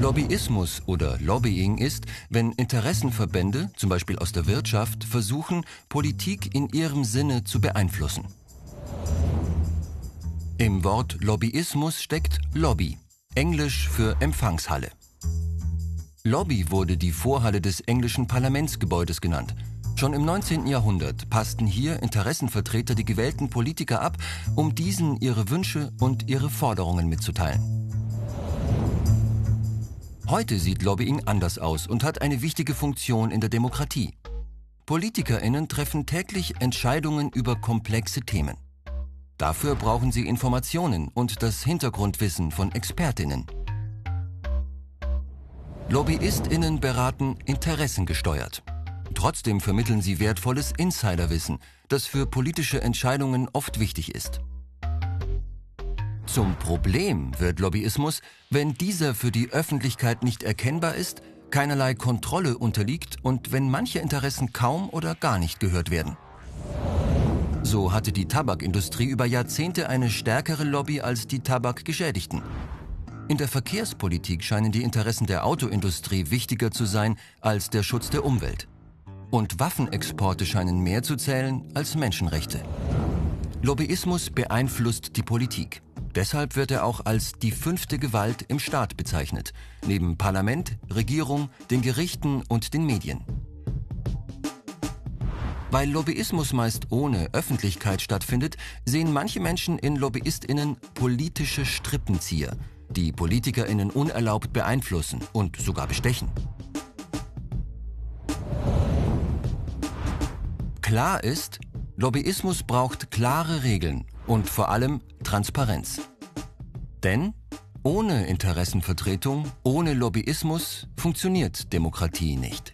Lobbyismus oder Lobbying ist, wenn Interessenverbände, zum Beispiel aus der Wirtschaft, versuchen, Politik in ihrem Sinne zu beeinflussen. Im Wort Lobbyismus steckt Lobby, englisch für Empfangshalle. Lobby wurde die Vorhalle des englischen Parlamentsgebäudes genannt. Schon im 19. Jahrhundert passten hier Interessenvertreter die gewählten Politiker ab, um diesen ihre Wünsche und ihre Forderungen mitzuteilen. Heute sieht Lobbying anders aus und hat eine wichtige Funktion in der Demokratie. Politikerinnen treffen täglich Entscheidungen über komplexe Themen. Dafür brauchen sie Informationen und das Hintergrundwissen von Expertinnen. Lobbyistinnen beraten interessengesteuert. Trotzdem vermitteln sie wertvolles Insiderwissen, das für politische Entscheidungen oft wichtig ist. Zum Problem wird Lobbyismus, wenn dieser für die Öffentlichkeit nicht erkennbar ist, keinerlei Kontrolle unterliegt und wenn manche Interessen kaum oder gar nicht gehört werden. So hatte die Tabakindustrie über Jahrzehnte eine stärkere Lobby als die Tabakgeschädigten. In der Verkehrspolitik scheinen die Interessen der Autoindustrie wichtiger zu sein als der Schutz der Umwelt. Und Waffenexporte scheinen mehr zu zählen als Menschenrechte. Lobbyismus beeinflusst die Politik. Deshalb wird er auch als die fünfte Gewalt im Staat bezeichnet, neben Parlament, Regierung, den Gerichten und den Medien. Weil Lobbyismus meist ohne Öffentlichkeit stattfindet, sehen manche Menschen in Lobbyistinnen politische Strippenzieher, die Politikerinnen unerlaubt beeinflussen und sogar bestechen. Klar ist, Lobbyismus braucht klare Regeln und vor allem Transparenz. Denn ohne Interessenvertretung, ohne Lobbyismus funktioniert Demokratie nicht.